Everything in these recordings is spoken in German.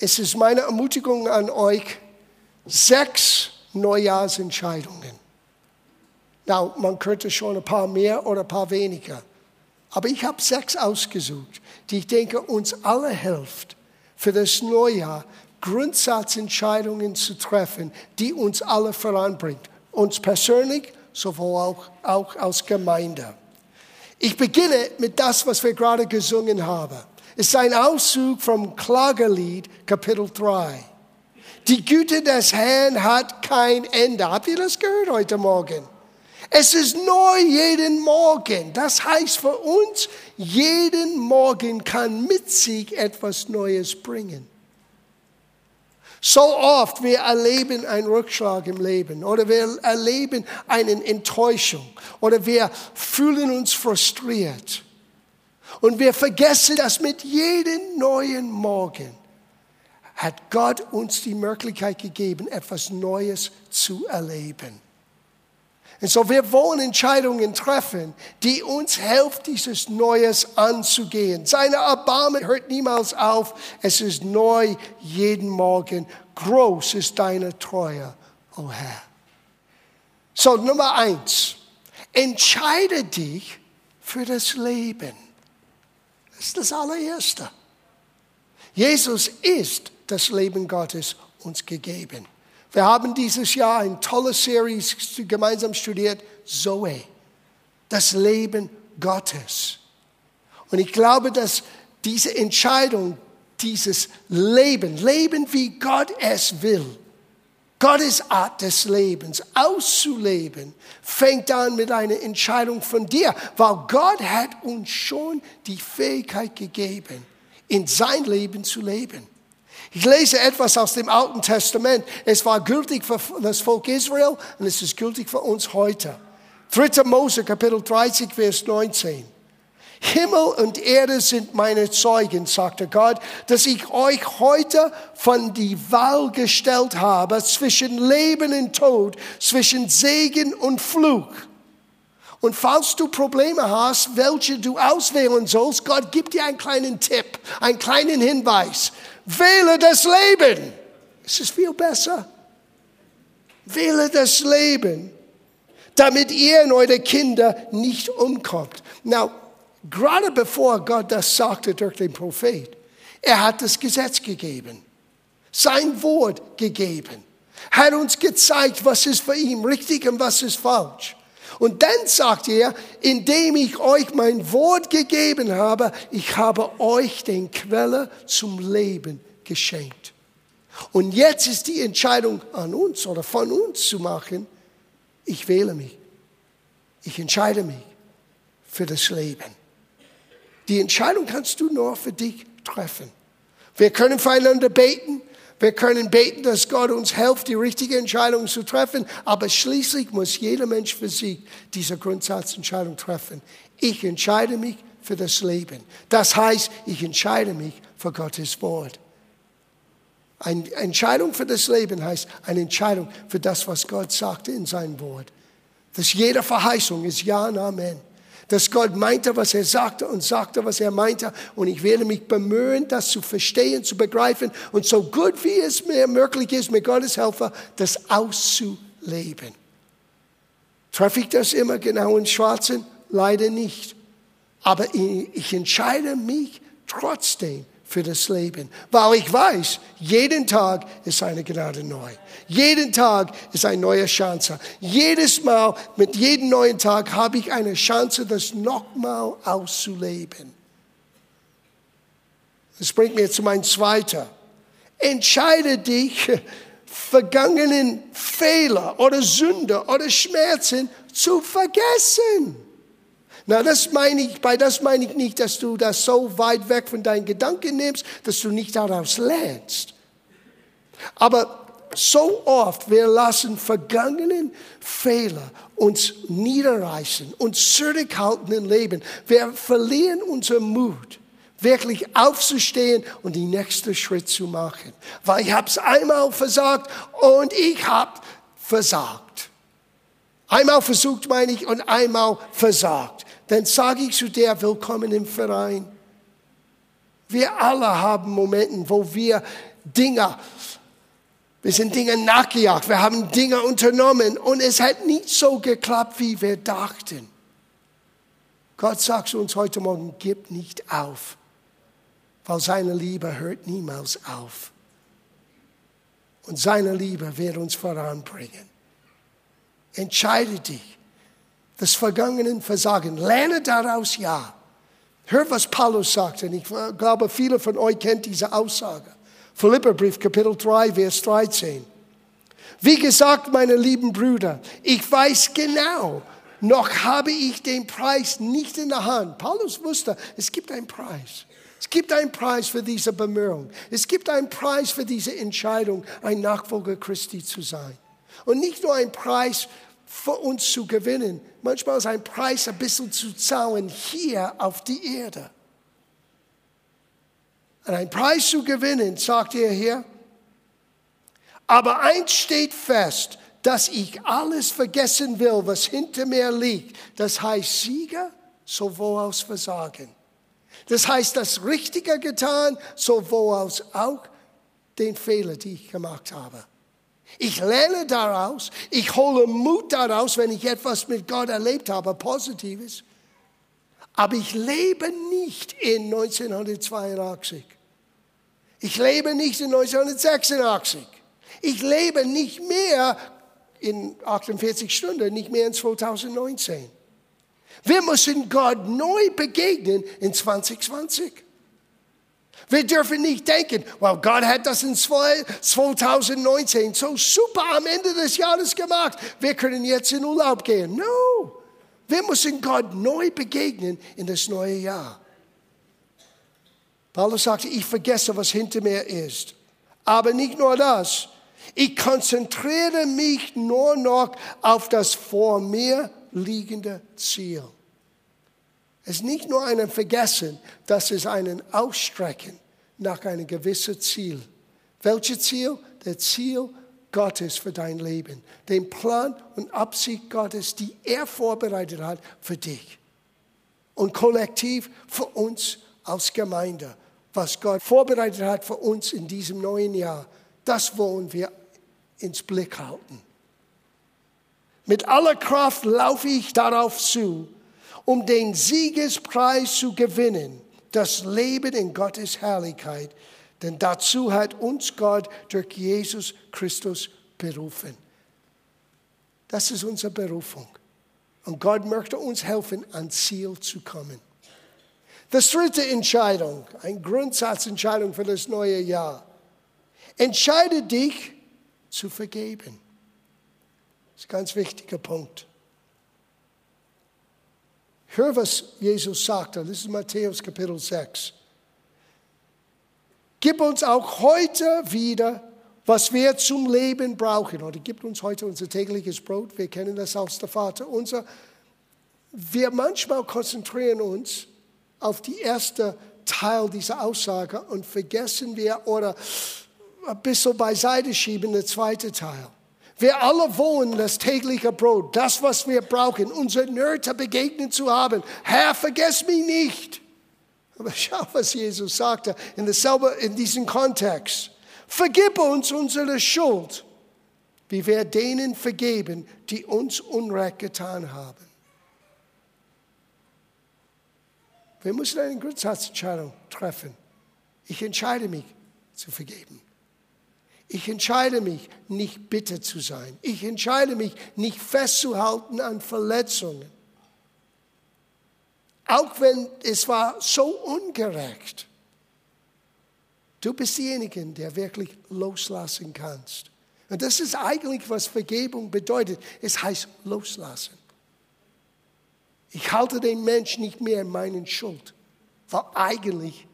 es ist meine Ermutigung an euch, sechs Neujahrsentscheidungen. Na, man könnte schon ein paar mehr oder ein paar weniger. Aber ich habe sechs ausgesucht, die ich denke uns alle hilft, für das Neujahr Grundsatzentscheidungen zu treffen, die uns alle voranbringt. Uns persönlich, sowohl auch, auch als Gemeinde. Ich beginne mit das, was wir gerade gesungen haben. Ist ein Auszug vom Klagelied, Kapitel 3. Die Güte des Herrn hat kein Ende. Habt ihr das gehört heute Morgen? Es ist neu jeden Morgen. Das heißt für uns, jeden Morgen kann mit sich etwas Neues bringen. So oft wir erleben einen Rückschlag im Leben oder wir erleben eine Enttäuschung oder wir fühlen uns frustriert. Und wir vergessen, dass mit jedem neuen Morgen hat Gott uns die Möglichkeit gegeben, etwas Neues zu erleben. Und so wir wollen Entscheidungen treffen, die uns helfen, dieses Neues anzugehen. Seine Erbarmen hört niemals auf. Es ist neu jeden Morgen. Groß ist deine Treue, o oh Herr. So, Nummer eins. Entscheide dich für das Leben. Das ist das allererste. Jesus ist das Leben Gottes uns gegeben. Wir haben dieses Jahr eine tolle Serie gemeinsam studiert, Zoe, das Leben Gottes. Und ich glaube, dass diese Entscheidung, dieses Leben, Leben wie Gott es will, Gottes Art des Lebens auszuleben, fängt an mit einer Entscheidung von dir, weil Gott hat uns schon die Fähigkeit gegeben, in sein Leben zu leben. Ich lese etwas aus dem Alten Testament. Es war gültig für das Volk Israel und es ist gültig für uns heute. 3. Mose, Kapitel 30, Vers 19. Himmel und Erde sind meine Zeugen, sagte Gott, dass ich euch heute von die Wahl gestellt habe zwischen Leben und Tod, zwischen Segen und Fluch. Und falls du Probleme hast, welche du auswählen sollst, Gott gibt dir einen kleinen Tipp, einen kleinen Hinweis. Wähle das Leben. Es ist viel besser. Wähle das Leben, damit ihr und eure Kinder nicht umkommt. Now, gerade bevor Gott das sagte durch den Prophet, er hat das Gesetz gegeben, sein Wort gegeben, hat uns gezeigt, was ist für ihn richtig und was ist falsch. Und dann sagt er, indem ich euch mein Wort gegeben habe, ich habe euch den Quelle zum Leben geschenkt. Und jetzt ist die Entscheidung an uns oder von uns zu machen, ich wähle mich. Ich entscheide mich für das Leben. Die Entscheidung kannst du nur für dich treffen. Wir können füreinander beten, wir können beten, dass Gott uns hilft, die richtige Entscheidung zu treffen, aber schließlich muss jeder Mensch für sich diese Grundsatzentscheidung treffen. Ich entscheide mich für das Leben. Das heißt, ich entscheide mich für Gottes Wort. Eine Entscheidung für das Leben heißt eine Entscheidung für das, was Gott sagte in seinem Wort. Dass jede Verheißung ist Ja und Amen dass Gott meinte, was er sagte und sagte, was er meinte. Und ich werde mich bemühen, das zu verstehen, zu begreifen und so gut wie es mir möglich ist, mit Gottes Helfer, das auszuleben. Treffe ich das immer genau in Schwarzen? Leider nicht. Aber ich entscheide mich trotzdem für das Leben, weil ich weiß, jeden Tag ist eine Gnade neu. Jeden Tag ist eine neue Chance. Jedes Mal, mit jedem neuen Tag habe ich eine Chance, das nochmal auszuleben. Das bringt mir zu meinem zweiten. Entscheide dich, vergangenen Fehler oder Sünde oder Schmerzen zu vergessen. Na, das meine ich, bei das meine ich nicht, dass du das so weit weg von deinen Gedanken nimmst, dass du nicht daraus lernst. Aber so oft, wir lassen vergangenen Fehler uns niederreißen, uns zurückhalten im Leben. Wir verlieren unseren Mut, wirklich aufzustehen und den nächsten Schritt zu machen. Weil ich habe es einmal versagt und ich habe versagt. Einmal versucht, meine ich, und einmal versagt dann sage ich zu dir, willkommen im Verein. Wir alle haben Momente, wo wir Dinge, wir sind Dinge nachgejagt, wir haben Dinge unternommen und es hat nicht so geklappt, wie wir dachten. Gott sagt zu uns heute Morgen, gib nicht auf, weil seine Liebe hört niemals auf. Und seine Liebe wird uns voranbringen. Entscheide dich, das Vergangenen versagen. Lerne daraus ja. Hör, was Paulus sagte. Und ich glaube, viele von euch kennen diese Aussage. Philipperbrief, Kapitel 3, Vers 13. Wie gesagt, meine lieben Brüder, ich weiß genau, noch habe ich den Preis nicht in der Hand. Paulus wusste, es gibt einen Preis. Es gibt einen Preis für diese Bemühung. Es gibt einen Preis für diese Entscheidung, ein Nachfolger Christi zu sein. Und nicht nur ein Preis für uns zu gewinnen, manchmal ist ein Preis ein bisschen zu zahlen hier auf die Erde. Und ein Preis zu gewinnen, sagt er hier. Aber eins steht fest, dass ich alles vergessen will, was hinter mir liegt. Das heißt Sieger sowohl aus Versagen. Das heißt das Richtige getan, sowohl aus auch den Fehler, die ich gemacht habe. Ich lerne daraus, ich hole Mut daraus, wenn ich etwas mit Gott erlebt habe, Positives. Aber ich lebe nicht in 1982. Ich lebe nicht in 1986. Ich lebe nicht mehr in 48 Stunden, nicht mehr in 2019. Wir müssen Gott neu begegnen in 2020. Wir dürfen nicht denken, well, Gott hat das in 2019 so super am Ende des Jahres gemacht. Wir können jetzt in Urlaub gehen. No. Wir müssen Gott neu begegnen in das neue Jahr. Paulus sagte, ich vergesse, was hinter mir ist. Aber nicht nur das. Ich konzentriere mich nur noch auf das vor mir liegende Ziel. Es ist nicht nur ein Vergessen, das ist ein Ausstrecken nach einem gewissen Ziel. Welches Ziel? Der Ziel Gottes für dein Leben. Den Plan und Absicht Gottes, die er vorbereitet hat für dich. Und kollektiv für uns als Gemeinde. Was Gott vorbereitet hat für uns in diesem neuen Jahr, das wollen wir ins Blick halten. Mit aller Kraft laufe ich darauf zu, um den Siegespreis zu gewinnen, das Leben in Gottes Herrlichkeit. Denn dazu hat uns Gott durch Jesus Christus berufen. Das ist unsere Berufung. Und Gott möchte uns helfen, ans Ziel zu kommen. Das dritte Entscheidung, eine Grundsatzentscheidung für das neue Jahr. Entscheide dich zu vergeben. Das ist ein ganz wichtiger Punkt. Hör, was Jesus sagte. Das ist Matthäus Kapitel 6. Gib uns auch heute wieder, was wir zum Leben brauchen. Oder gib uns heute unser tägliches Brot. Wir kennen das aus der Vater unser. Wir manchmal konzentrieren uns auf die erste Teil dieser Aussage und vergessen wir oder ein bisschen beiseite schieben der zweite Teil. Wir alle wollen das tägliche Brot, das, was wir brauchen, unsere Nöte begegnen zu haben. Herr, vergess mich nicht. Aber schau, was Jesus sagte in, dasselbe, in diesem Kontext. Vergib uns unsere Schuld, wie wir denen vergeben, die uns Unrecht getan haben. Wir müssen eine Grundsatzentscheidung treffen. Ich entscheide mich zu vergeben. Ich entscheide mich, nicht bitter zu sein. Ich entscheide mich, nicht festzuhalten an Verletzungen. Auch wenn es war so ungerecht. Du bist derjenige, der wirklich loslassen kannst. Und das ist eigentlich, was Vergebung bedeutet. Es heißt loslassen. Ich halte den Menschen nicht mehr in meinen Schuld. Weil eigentlich,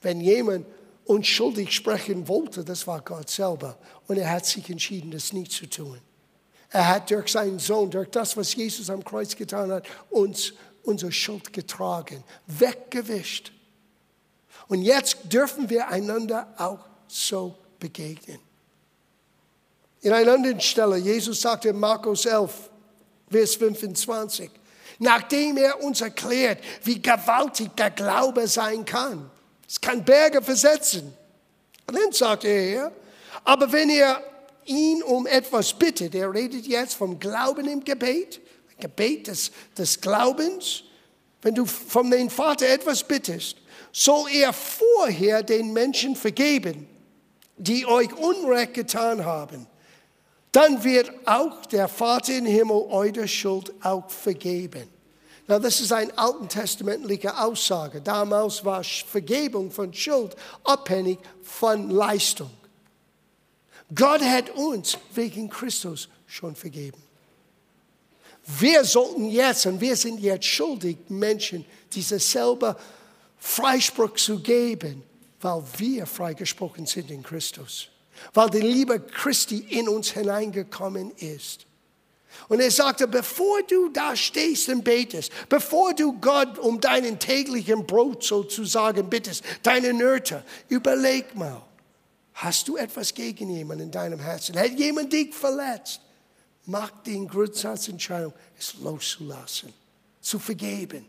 wenn jemand unschuldig sprechen wollte, das war Gott selber. Und er hat sich entschieden, das nicht zu tun. Er hat durch seinen Sohn, durch das, was Jesus am Kreuz getan hat, uns unsere Schuld getragen, weggewischt. Und jetzt dürfen wir einander auch so begegnen. In einer anderen Stelle, Jesus sagte in Markus 11, Vers 25, nachdem er uns erklärt, wie gewaltig der Glaube sein kann. Es kann Berge versetzen. Und dann sagt er, aber wenn ihr ihn um etwas bittet, er redet jetzt vom Glauben im Gebet, Gebet des, des Glaubens, wenn du von dem Vater etwas bittest, soll er vorher den Menschen vergeben, die euch Unrecht getan haben. Dann wird auch der Vater im Himmel eure Schuld auch vergeben. Na, das ist eine alttestamentliche Aussage. Damals war Vergebung von Schuld abhängig von Leistung. Gott hat uns wegen Christus schon vergeben. Wir sollten jetzt, und wir sind jetzt schuldig, Menschen diese selber Freispruch zu geben, weil wir freigesprochen sind in Christus. Weil die Liebe Christi in uns hineingekommen ist. Und er sagte, bevor du da stehst und betest, bevor du Gott um deinen täglichen Brot sozusagen bittest, deine Nöte, überleg mal, hast du etwas gegen jemanden in deinem Herzen? Hat jemand dich verletzt? Mach den Grundsatzentscheidung, es loszulassen, zu vergeben.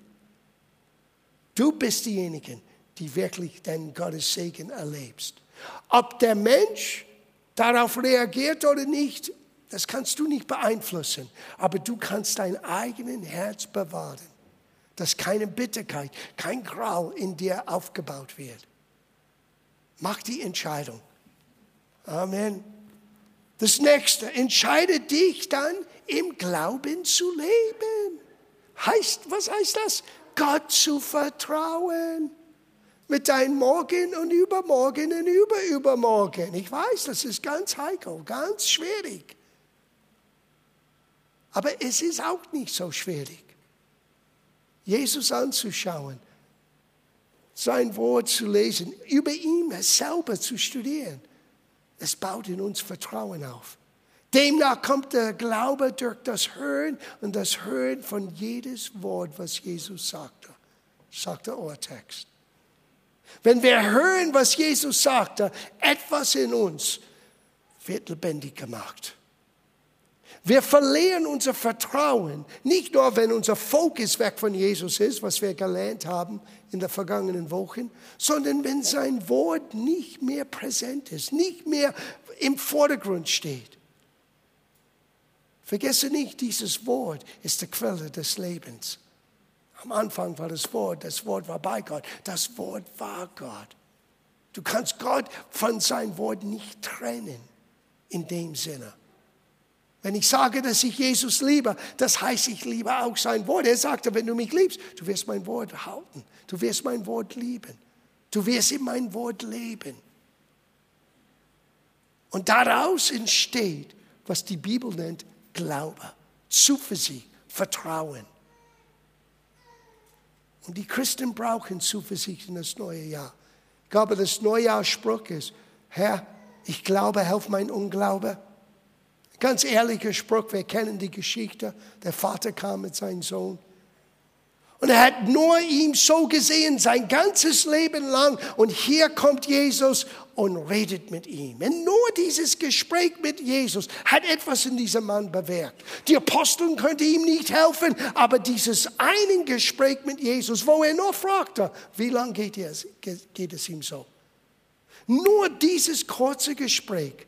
Du bist diejenige, die wirklich den Gottes Segen erlebst. Ob der Mensch darauf reagiert oder nicht, das kannst du nicht beeinflussen. Aber du kannst dein eigenes Herz bewahren, dass keine Bitterkeit, kein Graul in dir aufgebaut wird. Mach die Entscheidung. Amen. Das nächste, entscheide dich dann im Glauben zu leben. Heißt, was heißt das? Gott zu vertrauen. Mit deinem Morgen und Übermorgen und Überübermorgen. Ich weiß, das ist ganz heikel, ganz schwierig. Aber es ist auch nicht so schwierig. Jesus anzuschauen, sein Wort zu lesen, über ihn selber zu studieren. Es baut in uns Vertrauen auf. Demnach kommt der Glaube durch das Hören und das Hören von jedes Wort, was Jesus sagte, sagt der Urtext. Wenn wir hören, was Jesus sagte, etwas in uns wird lebendig gemacht. Wir verlieren unser Vertrauen, nicht nur wenn unser Fokus weg von Jesus ist, was wir gelernt haben in den vergangenen Wochen, sondern wenn sein Wort nicht mehr präsent ist, nicht mehr im Vordergrund steht. Vergesse nicht, dieses Wort ist die Quelle des Lebens. Am Anfang war das Wort, das Wort war bei Gott, das Wort war Gott. Du kannst Gott von seinem Wort nicht trennen in dem Sinne. Wenn ich sage, dass ich Jesus liebe, das heißt, ich liebe auch sein Wort. Er sagte, wenn du mich liebst, du wirst mein Wort halten. Du wirst mein Wort lieben. Du wirst in mein Wort leben. Und daraus entsteht, was die Bibel nennt, Glaube, Zuversicht, Vertrauen. Und die Christen brauchen Zuversicht in das neue Jahr. Ich glaube, das Neujahrsspruch ist, Herr, ich glaube, helf mein Unglaube. Ganz ehrlicher Spruch, wir kennen die Geschichte. Der Vater kam mit seinem Sohn. Und er hat nur ihn so gesehen, sein ganzes Leben lang. Und hier kommt Jesus und redet mit ihm. Und nur dieses Gespräch mit Jesus hat etwas in diesem Mann bewirkt. Die Aposteln könnten ihm nicht helfen, aber dieses eine Gespräch mit Jesus, wo er nur fragte, wie lange geht es ihm so? Nur dieses kurze Gespräch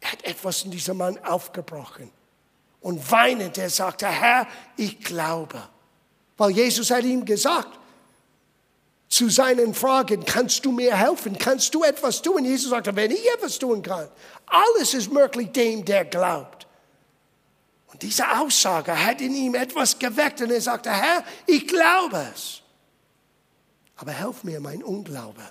er hat etwas in diesem Mann aufgebrochen. Und weinend, er sagte, Herr, ich glaube. Weil Jesus hat ihm gesagt, zu seinen Fragen, kannst du mir helfen? Kannst du etwas tun? Jesus sagte, wenn ich etwas tun kann, alles ist möglich dem, der glaubt. Und diese Aussage hat in ihm etwas geweckt und er sagte, Herr, ich glaube es. Aber helf mir mein Unglaube.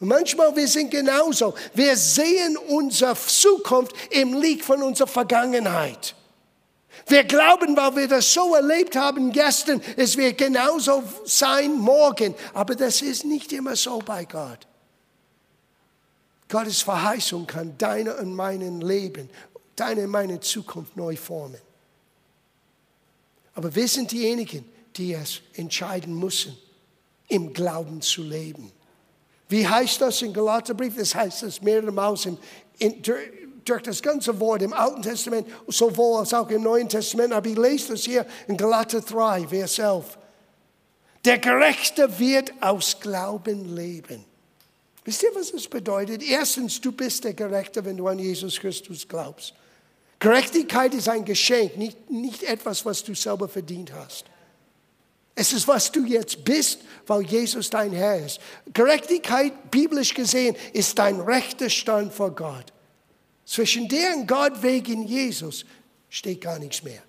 Und manchmal wir sind genauso. Wir sehen unsere Zukunft im Licht von unserer Vergangenheit. Wir glauben, weil wir das so erlebt haben gestern, es wird genauso sein morgen. Aber das ist nicht immer so bei Gott. Gottes Verheißung kann deine und meinen Leben, deine und meine Zukunft neu formen. Aber wir sind diejenigen, die es entscheiden müssen, im Glauben zu leben. Wie heißt das im Galaterbrief? Das heißt das mehrere Mal im durch das ganze Wort im Alten Testament, sowohl als auch im Neuen Testament, aber ich lese das hier in Galater 3, Vers 11. Der Gerechte wird aus Glauben leben. Wisst ihr, was das bedeutet? Erstens, du bist der Gerechte, wenn du an Jesus Christus glaubst. Gerechtigkeit ist ein Geschenk, nicht, nicht etwas, was du selber verdient hast. Es ist, was du jetzt bist, weil Jesus dein Herr ist. Gerechtigkeit, biblisch gesehen, ist dein rechter Stand vor Gott. Zwischen dir und Gott wegen Jesus steht gar nichts mehr.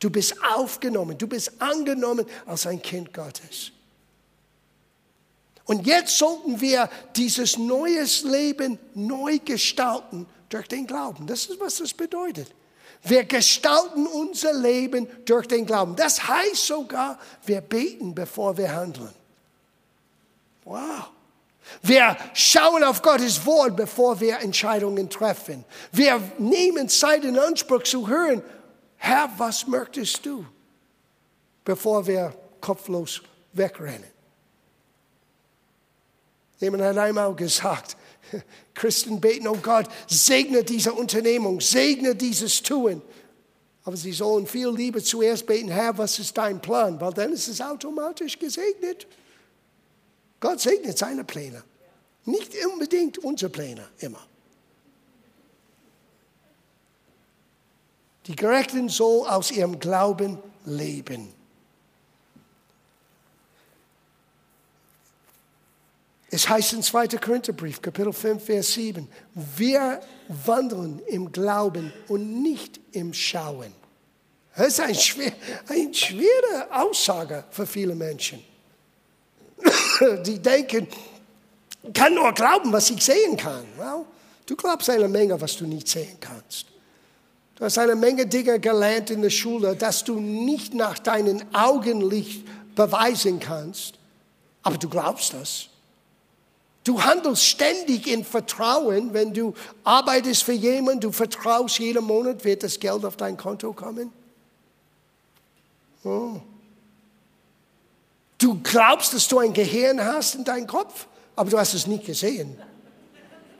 Du bist aufgenommen, du bist angenommen als ein Kind Gottes. Und jetzt sollten wir dieses neues Leben neu gestalten durch den Glauben. Das ist, was das bedeutet. Wir gestalten unser Leben durch den Glauben. Das heißt sogar, wir beten, bevor wir handeln. Wow. Wir schauen auf Gottes Wort, bevor wir Entscheidungen treffen. Wir nehmen Zeit in Anspruch zu hören, Herr, was möchtest du? Bevor wir kopflos wegrennen. Jemand hat einmal gesagt, Christen beten, oh Gott, segne diese Unternehmung, segne dieses Tun. Aber sie sollen viel lieber zuerst beten, Herr, was ist dein Plan? Weil dann ist es automatisch gesegnet. Gott segnet seine Pläne. Nicht unbedingt unsere Pläne, immer. Die Gerechten soll aus ihrem Glauben leben. Es heißt im 2. Korintherbrief, Kapitel 5, Vers 7, wir wandeln im Glauben und nicht im Schauen. Das ist eine, schwer, eine schwere Aussage für viele Menschen. Die denken, ich kann nur glauben, was ich sehen kann. Well, du glaubst eine Menge, was du nicht sehen kannst. Du hast eine Menge Dinge gelernt in der Schule, dass du nicht nach deinen Augenlicht beweisen kannst, aber du glaubst das. Du handelst ständig in Vertrauen, wenn du arbeitest für jemanden, du vertraust, jeden Monat wird das Geld auf dein Konto kommen. Oh. Du glaubst, dass du ein Gehirn hast in deinem Kopf, aber du hast es nicht gesehen.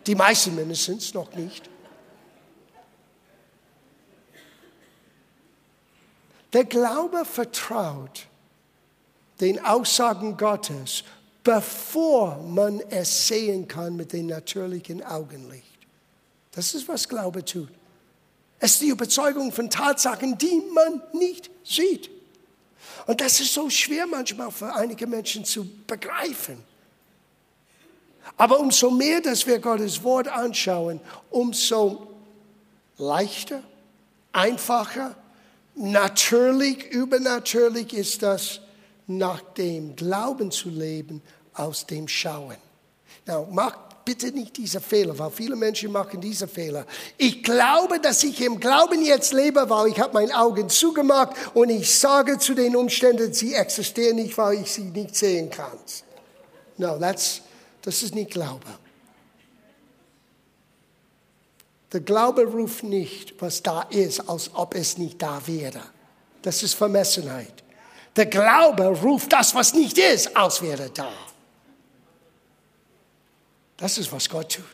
Die meisten mindestens noch nicht. Der Glaube vertraut den Aussagen Gottes bevor man es sehen kann mit dem natürlichen Augenlicht. Das ist, was Glaube tut. Es ist die Überzeugung von Tatsachen, die man nicht sieht. Und das ist so schwer manchmal für einige Menschen zu begreifen. Aber umso mehr, dass wir Gottes Wort anschauen, umso leichter, einfacher, natürlich, übernatürlich ist das, nach dem Glauben zu leben, aus dem Schauen. Now, mach bitte nicht diese Fehler, weil viele Menschen machen diese Fehler. Ich glaube, dass ich im Glauben jetzt lebe, weil ich habe meine Augen zugemacht und ich sage zu den Umständen, sie existieren nicht, weil ich sie nicht sehen kann. No, that's, das ist nicht Glaube. Der Glaube ruft nicht, was da ist, als ob es nicht da wäre. Das ist Vermessenheit. Der Glaube ruft das, was nicht ist, als wäre da. Das ist, was Gott tut.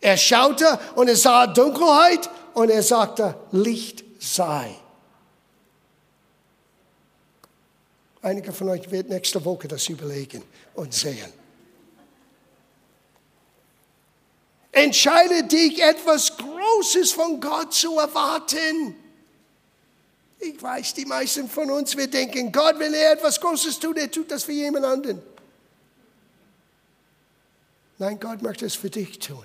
Er schaute und er sah Dunkelheit und er sagte, Licht sei. Einige von euch werden nächste Woche das überlegen und sehen. Entscheide dich, etwas Großes von Gott zu erwarten. Ich weiß, die meisten von uns, wir denken, Gott, wenn er etwas Großes tut, er tut das für jemand anderen. Nein, Gott möchte es für dich tun,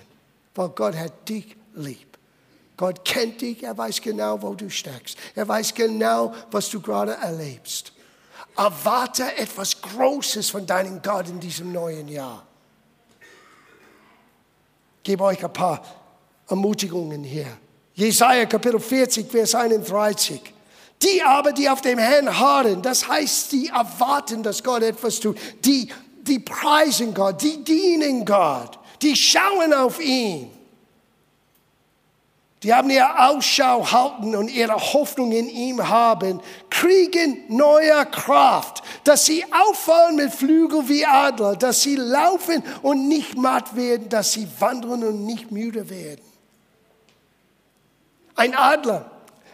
weil Gott hat dich lieb. Gott kennt dich, er weiß genau, wo du steckst. Er weiß genau, was du gerade erlebst. Erwarte etwas Großes von deinem Gott in diesem neuen Jahr. Ich gebe euch ein paar Ermutigungen hier. Jesaja Kapitel 40, Vers 31. Die aber, die auf dem Herrn harren, das heißt, die erwarten, dass Gott etwas tut, die, die preisen Gott, die dienen Gott, die schauen auf ihn. Die haben ihre Ausschau halten und ihre Hoffnung in ihm haben, kriegen neue Kraft, dass sie auffallen mit Flügel wie Adler, dass sie laufen und nicht matt werden, dass sie wandeln und nicht müde werden. Ein Adler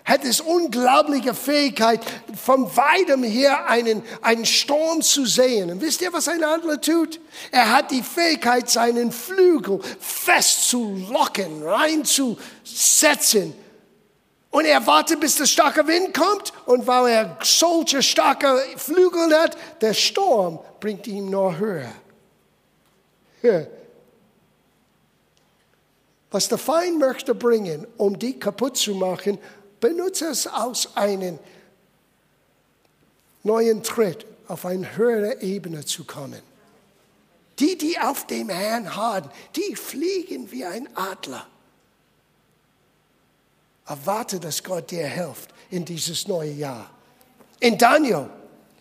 hat es unglaubliche Fähigkeit, von weitem her einen, einen Sturm zu sehen. Und wisst ihr, was ein Adler tut? Er hat die Fähigkeit, seinen Flügel festzulocken, reinzusetzen. Und er wartet, bis der starke Wind kommt. Und weil er solche starke Flügel hat, der Sturm bringt ihn nur höher. höher. Was der Feind möchte bringen, um die kaputt zu machen, benutze es aus einem neuen Tritt auf eine höhere Ebene zu kommen. Die, die auf dem Herrn harren, die fliegen wie ein Adler. Erwarte, dass Gott dir hilft in dieses neue Jahr. In Daniel,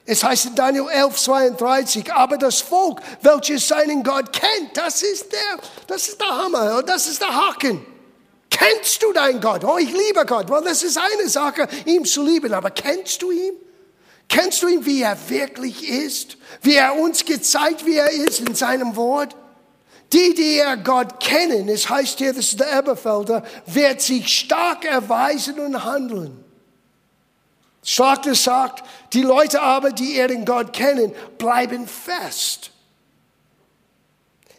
es heißt in Daniel 11, 32, aber das Volk, welches seinen Gott kennt, das ist der, das ist der Hammer, das ist der Haken. Kennst du deinen Gott? Oh, ich liebe Gott. Well, das ist eine Sache, ihm zu lieben. Aber kennst du ihn? Kennst du ihn, wie er wirklich ist? Wie er uns gezeigt, wie er ist in seinem Wort? Die, die er Gott kennen, es heißt hier, das ist der Eberfelder, wird sich stark erweisen und handeln. Stark sagt, die Leute aber, die ihren Gott kennen, bleiben fest.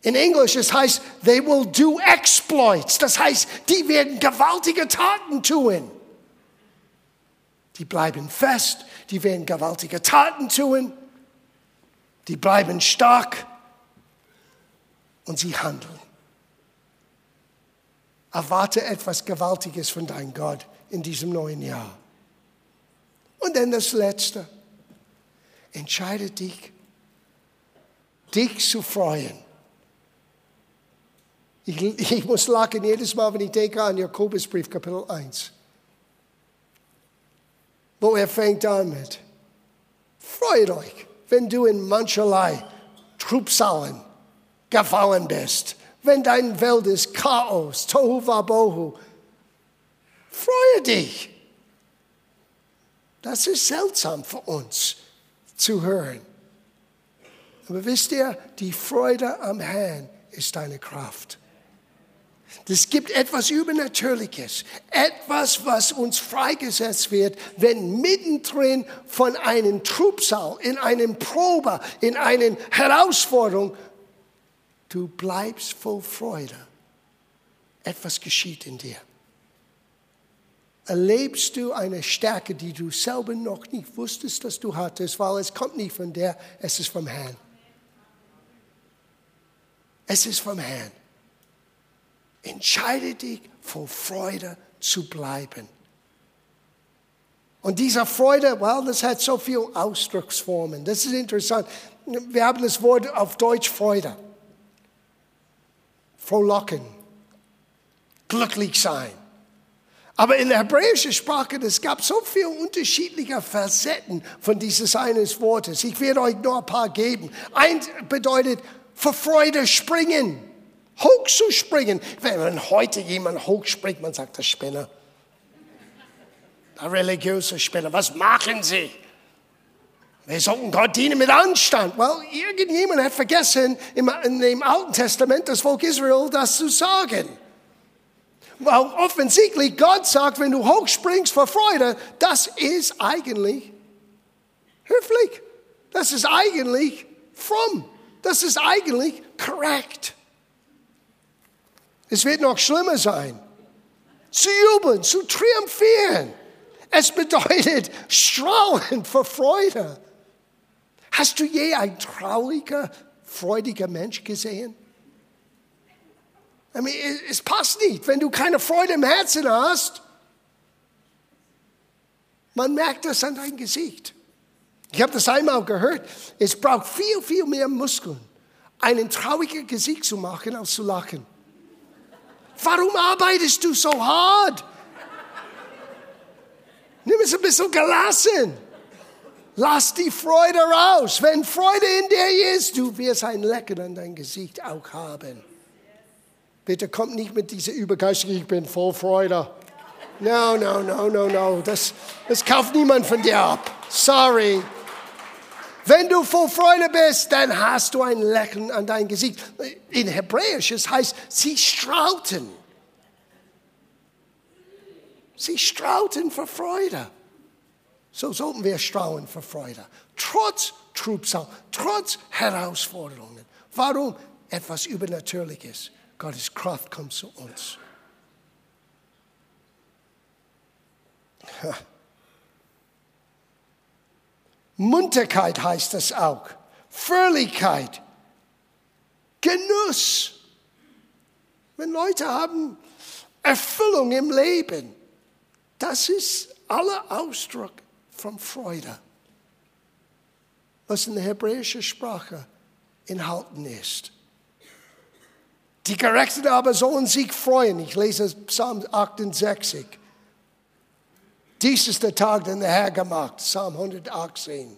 In Englisch, es heißt, they will do exploits. Das heißt, die werden gewaltige Taten tun. Die bleiben fest, die werden gewaltige Taten tun, die bleiben stark und sie handeln. Erwarte etwas Gewaltiges von deinem Gott in diesem neuen Jahr. Und dann das Letzte. Entscheide dich, dich zu freuen ich, ich muss lachen jedes Mal, wenn ich denke an Jakobusbrief, Kapitel 1. Wo er fängt an mit, freut euch, wenn du in mancherlei Trubsalen gefallen bist, wenn dein Welt ist Chaos, Tohu Wabohu. Freue dich. Das ist seltsam für uns zu hören. Aber wisst ihr, die Freude am Herrn ist deine Kraft. Es gibt etwas Übernatürliches, etwas, was uns freigesetzt wird, wenn mittendrin von einem Trubsal, in einem Probe, in einer Herausforderung, du bleibst voll Freude. Etwas geschieht in dir. Erlebst du eine Stärke, die du selber noch nicht wusstest, dass du hattest, weil es kommt nicht von der, es ist vom Herrn. Es ist vom Herrn. Entscheide dich, vor Freude zu bleiben. Und diese Freude, well, das hat so viele Ausdrucksformen. Das ist interessant. Wir haben das Wort auf Deutsch Freude. Frohlocken. Glücklich sein. Aber in der hebräischen Sprache, es gab so viele unterschiedliche Facetten von dieses eines Wortes. Ich werde euch nur ein paar geben. Eins bedeutet vor Freude springen hochzuspringen. Wenn heute jemand hochspringt, man sagt, der Spinner. Der religiöse Spinner. Was machen Sie? Wir sollten Gott dienen mit Anstand. Well, irgendjemand hat vergessen, in dem Alten Testament das Volk Israel das zu sagen. Well, offensichtlich, Gott sagt, wenn du hochspringst vor Freude, das ist eigentlich höflich. Das ist eigentlich fromm. Das ist eigentlich korrekt. Es wird noch schlimmer sein. Zu jubeln, zu triumphieren. Es bedeutet strahlen vor Freude. Hast du je ein trauriger, freudiger Mensch gesehen? I mean, es passt nicht, wenn du keine Freude im Herzen hast. Man merkt das an deinem Gesicht. Ich habe das einmal gehört. Es braucht viel, viel mehr Muskeln, einen traurigen Gesicht zu machen, als zu lachen. Warum arbeitest du so hart? Nimm es ein bisschen gelassen. Lass die Freude raus. Wenn Freude in dir ist, du wirst ein Lecken an dein Gesicht auch haben. Bitte kommt nicht mit dieser Übergeistung, ich bin voll Freude. No, no, no, no, no. Das, das kauft niemand von dir ab. Sorry. Wenn du voll Freude bist, dann hast du ein Lächeln an dein Gesicht. In Hebräisch es heißt, sie strahlten. Sie strauten vor Freude. So sollten wir strahlen vor Freude. Trotz Trübsal, trotz Herausforderungen. Warum? Etwas Übernatürliches. Gottes Kraft kommt zu uns. Munterkeit heißt es auch. Fröhlichkeit. Genuss. Wenn Leute haben Erfüllung im Leben, das ist aller Ausdruck von Freude, was in der hebräischen Sprache enthalten ist. Die Gerechten aber sollen sich freuen. Ich lese Psalm 68. Dies ist der Tag, den der Herr gemacht, Psalm 118.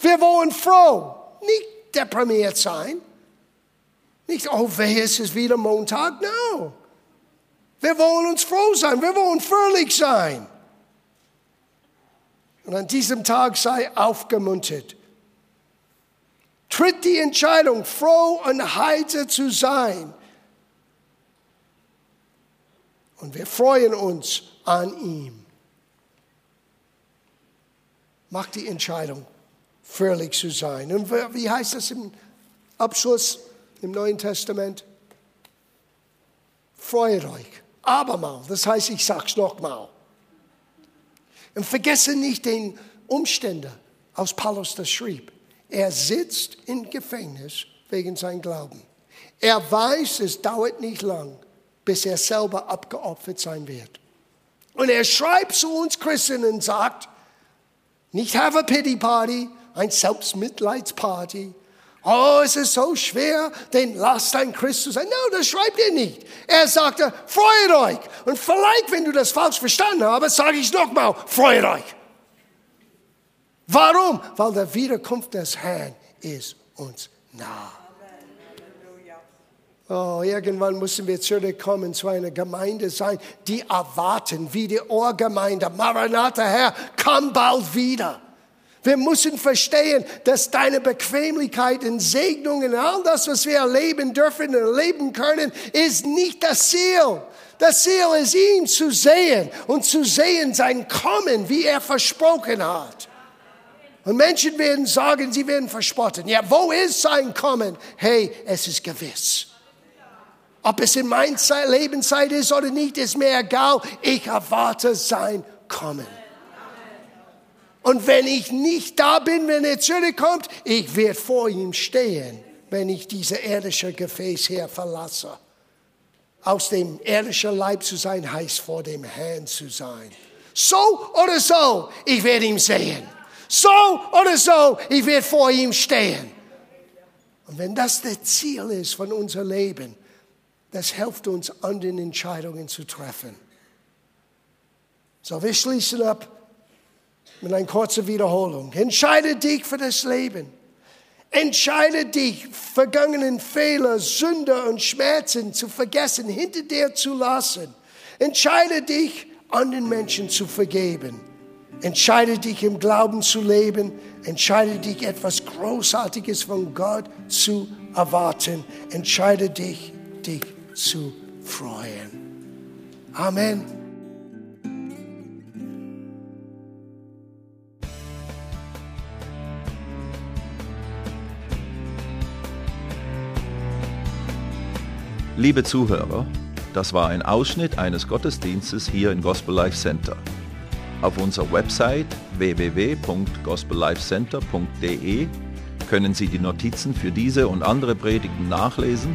Wir wollen froh, nicht deprimiert sein. Nicht, oh, ist es wieder Montag? No. Wir wollen uns froh sein, wir wollen fröhlich sein. Und an diesem Tag sei aufgemuntert. Tritt die Entscheidung, froh und heiter zu sein. Und wir freuen uns an ihm. Mach die Entscheidung, fröhlich zu sein. Und wie heißt das im Abschluss im Neuen Testament? Freut euch. Abermal, das heißt, ich sage es nochmal. Und vergesse nicht den Umstände, aus Paulus das schrieb. Er sitzt im Gefängnis wegen seinem Glauben. Er weiß, es dauert nicht lang, bis er selber abgeopfert sein wird. Und er schreibt zu uns Christen und sagt, nicht have a pity party, ein Selbstmitleidsparty. Oh, es ist so schwer, den Last ein Christ zu sein. No, das schreibt er nicht. Er sagte, freut euch. Und vielleicht, wenn du das falsch verstanden hast, sage ich nochmal, freut euch. Warum? Weil der Wiederkunft des Herrn ist uns nah. Oh, irgendwann müssen wir zurückkommen zu einer Gemeinde sein, die erwarten, wie die Ohrgemeinde. Maranatha, Herr, komm bald wieder. Wir müssen verstehen, dass deine Bequemlichkeit und Segnungen und all das, was wir erleben dürfen und erleben können, ist nicht das Ziel. Das Ziel ist, ihn zu sehen und zu sehen sein Kommen, wie er versprochen hat. Und Menschen werden sagen, sie werden verspotten. Ja, wo ist sein Kommen? Hey, es ist gewiss. Ob es in meiner Lebenszeit ist oder nicht, ist mir egal. Ich erwarte sein Kommen. Und wenn ich nicht da bin, wenn er zurückkommt, ich werde vor ihm stehen, wenn ich diese irdische Gefäß hier verlasse. Aus dem irdischen Leib zu sein, heißt vor dem Herrn zu sein. So oder so, ich werde ihn sehen. So oder so, ich werde vor ihm stehen. Und wenn das das Ziel ist von unserem Leben, das hilft uns, andere Entscheidungen zu treffen. So, wir schließen ab mit einer kurzen Wiederholung. Entscheide dich für das Leben. Entscheide dich, vergangenen Fehler, Sünde und Schmerzen zu vergessen, hinter dir zu lassen. Entscheide dich, anderen Menschen zu vergeben. Entscheide dich, im Glauben zu leben. Entscheide dich, etwas Großartiges von Gott zu erwarten. Entscheide dich, dich zu freuen. Amen. Liebe Zuhörer, das war ein Ausschnitt eines Gottesdienstes hier im Gospel Life Center. Auf unserer Website www.gospellifecenter.de können Sie die Notizen für diese und andere Predigten nachlesen